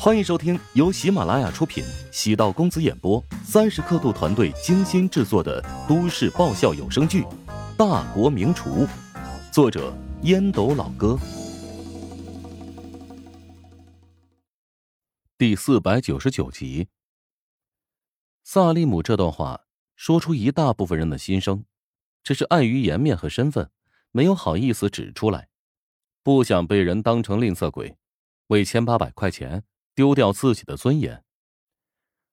欢迎收听由喜马拉雅出品、喜道公子演播、三十刻度团队精心制作的都市爆笑有声剧《大国名厨》，作者烟斗老哥，第四百九十九集。萨利姆这段话说出一大部分人的心声，只是碍于颜面和身份，没有好意思指出来，不想被人当成吝啬鬼，为千八百块钱。丢掉自己的尊严。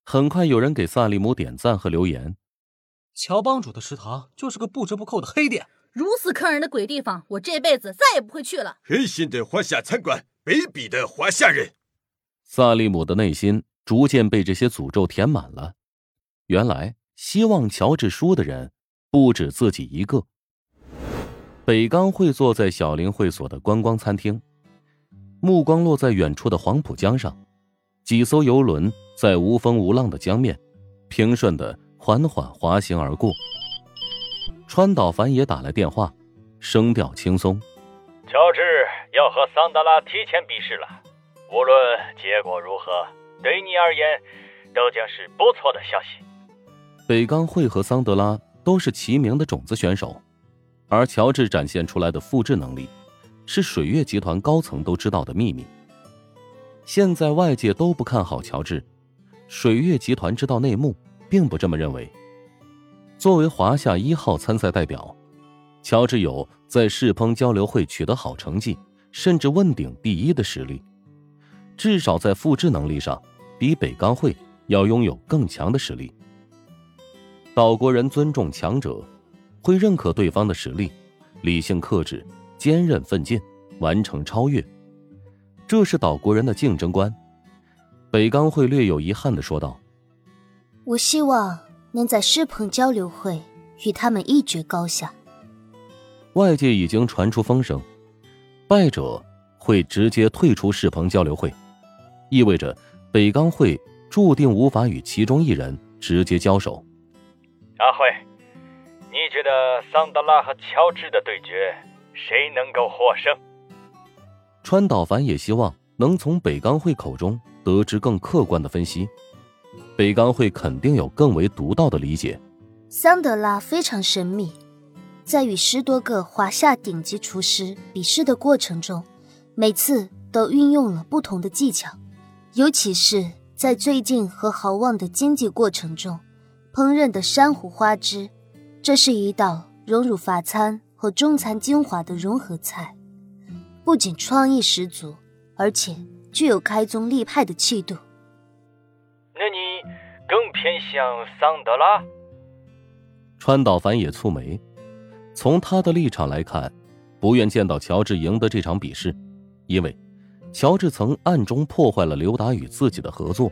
很快有人给萨利姆点赞和留言。乔帮主的食堂就是个不折不扣的黑店，如此坑人的鬼地方，我这辈子再也不会去了。黑心的华夏餐馆，卑鄙的华夏人。萨利姆的内心逐渐被这些诅咒填满了。原来希望乔治输的人不止自己一个。北刚会坐在小林会所的观光餐厅，目光落在远处的黄浦江上。几艘游轮在无风无浪的江面，平顺的缓缓滑行而过。川岛繁也打来电话，声调轻松：“乔治要和桑德拉提前比试了，无论结果如何，对你而言都将是不错的消息。”北冈会和桑德拉都是齐名的种子选手，而乔治展现出来的复制能力，是水月集团高层都知道的秘密。现在外界都不看好乔治，水月集团知道内幕，并不这么认为。作为华夏一号参赛代表，乔治有在世烹交流会取得好成绩，甚至问鼎第一的实力，至少在复制能力上，比北钢会要拥有更强的实力。岛国人尊重强者，会认可对方的实力，理性克制，坚韧奋进，完成超越。这是岛国人的竞争观，北冈会略有遗憾的说道：“我希望能在狮鹏交流会与他们一决高下。”外界已经传出风声，败者会直接退出狮鹏交流会，意味着北冈会注定无法与其中一人直接交手。阿慧，你觉得桑德拉和乔治的对决谁能够获胜？川岛繁也希望能从北钢会口中得知更客观的分析，北钢会肯定有更为独到的理解。桑德拉非常神秘，在与十多个华夏顶级厨师比试的过程中，每次都运用了不同的技巧，尤其是在最近和豪旺的经济过程中，烹饪的珊瑚花枝，这是一道融入法餐和中餐精华的融合菜。不仅创意十足，而且具有开宗立派的气度。那你更偏向桑德拉？川岛繁也蹙眉，从他的立场来看，不愿见到乔治赢得这场比试，因为乔治曾暗中破坏了刘达与自己的合作。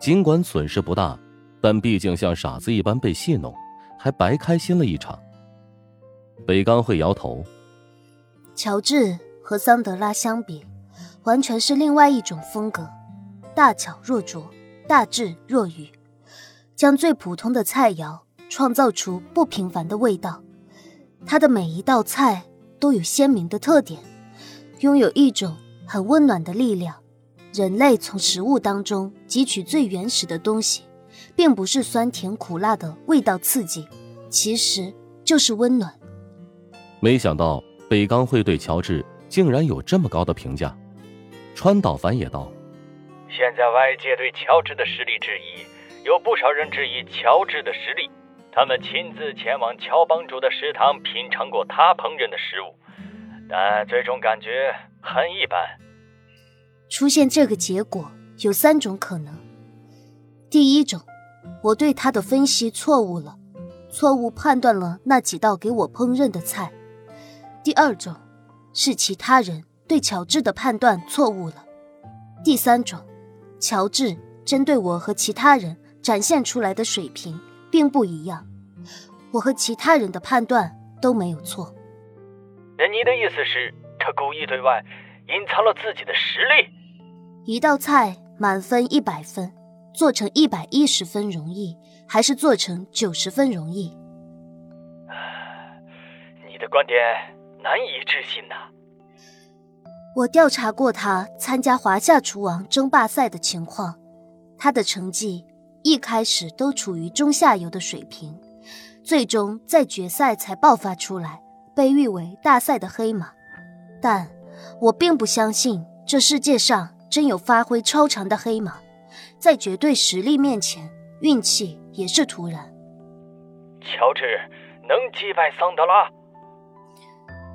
尽管损失不大，但毕竟像傻子一般被戏弄，还白开心了一场。北冈会摇头。乔治和桑德拉相比，完全是另外一种风格，大巧若拙，大智若愚，将最普通的菜肴创造出不平凡的味道。他的每一道菜都有鲜明的特点，拥有一种很温暖的力量。人类从食物当中汲取最原始的东西，并不是酸甜苦辣的味道刺激，其实就是温暖。没想到。北刚会对乔治竟然有这么高的评价，川岛繁也道：“现在外界对乔治的实力质疑，有不少人质疑乔治的实力。他们亲自前往乔帮主的食堂品尝过他烹饪的食物，但最终感觉很一般。出现这个结果有三种可能：第一种，我对他的分析错误了，错误判断了那几道给我烹饪的菜。”第二种，是其他人对乔治的判断错误了；第三种，乔治针对我和其他人展现出来的水平并不一样，我和其他人的判断都没有错。那你的意思是，他故意对外隐藏了自己的实力？一道菜满分一百分，做成一百一十分容易，还是做成九十分容易？你的观点。难以置信呐！我调查过他参加华夏厨王争霸赛的情况，他的成绩一开始都处于中下游的水平，最终在决赛才爆发出来，被誉为大赛的黑马。但我并不相信这世界上真有发挥超常的黑马，在绝对实力面前，运气也是徒然。乔治能击败桑德拉？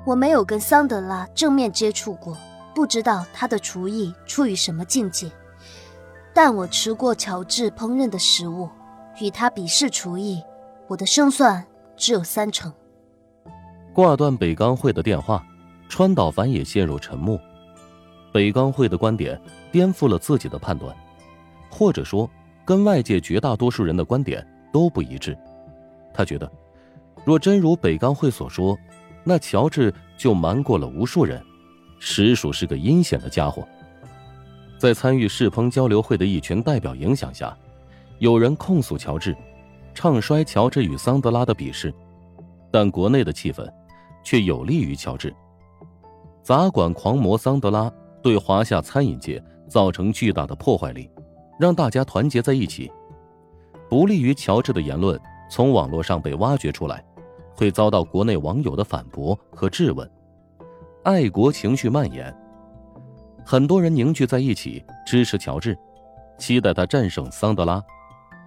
我没有跟桑德拉正面接触过。不知道他的厨艺处于什么境界，但我吃过乔治烹饪的食物，与他比试厨艺，我的胜算只有三成。挂断北钢会的电话，川岛繁也陷入沉默。北钢会的观点颠覆了自己的判断，或者说，跟外界绝大多数人的观点都不一致。他觉得，若真如北钢会所说，那乔治就瞒过了无数人。实属是个阴险的家伙。在参与世烹交流会的一群代表影响下，有人控诉乔治，唱衰乔治与桑德拉的比试，但国内的气氛却有利于乔治。杂管狂魔桑德拉对华夏餐饮界造成巨大的破坏力，让大家团结在一起。不利于乔治的言论从网络上被挖掘出来，会遭到国内网友的反驳和质问。爱国情绪蔓延，很多人凝聚在一起支持乔治，期待他战胜桑德拉，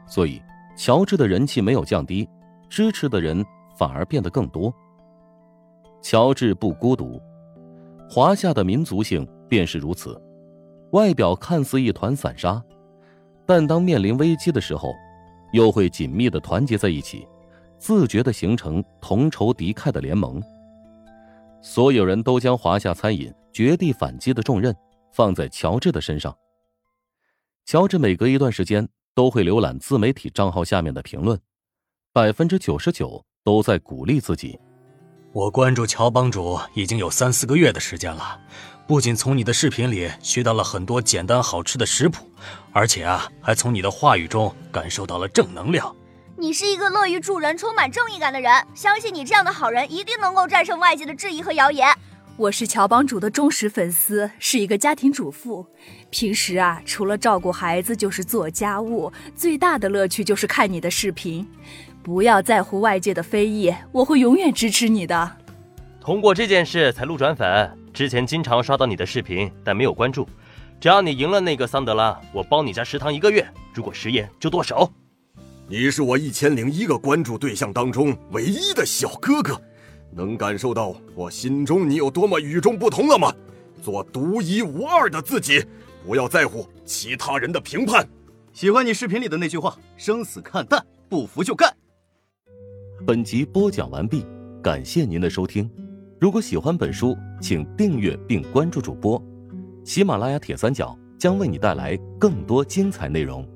所以乔治的人气没有降低，支持的人反而变得更多。乔治不孤独，华夏的民族性便是如此，外表看似一团散沙，但当面临危机的时候，又会紧密的团结在一起，自觉的形成同仇敌忾的联盟。所有人都将华夏餐饮绝地反击的重任放在乔治的身上。乔治每隔一段时间都会浏览自媒体账号下面的评论，百分之九十九都在鼓励自己。我关注乔帮主已经有三四个月的时间了，不仅从你的视频里学到了很多简单好吃的食谱，而且啊，还从你的话语中感受到了正能量。你是一个乐于助人、充满正义感的人，相信你这样的好人一定能够战胜外界的质疑和谣言。我是乔帮主的忠实粉丝，是一个家庭主妇，平时啊，除了照顾孩子就是做家务，最大的乐趣就是看你的视频。不要在乎外界的非议，我会永远支持你的。通过这件事才路转粉，之前经常刷到你的视频，但没有关注。只要你赢了那个桑德拉，我包你家食堂一个月，如果食言就剁手。你是我一千零一个关注对象当中唯一的小哥哥，能感受到我心中你有多么与众不同了吗？做独一无二的自己，不要在乎其他人的评判。喜欢你视频里的那句话：生死看淡，不服就干。本集播讲完毕，感谢您的收听。如果喜欢本书，请订阅并关注主播。喜马拉雅铁三角将为你带来更多精彩内容。